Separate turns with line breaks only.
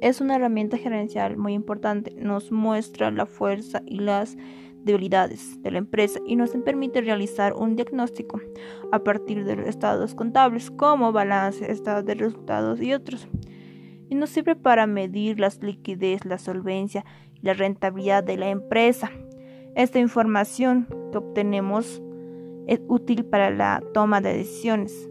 es una herramienta gerencial muy importante. Nos muestra la fuerza y las debilidades de la empresa y nos permite realizar un diagnóstico a partir de los estados contables como balance, estado de resultados y otros. Y nos sirve para medir la liquidez, la solvencia y la rentabilidad de la empresa. Esta información que obtenemos es útil para la toma de decisiones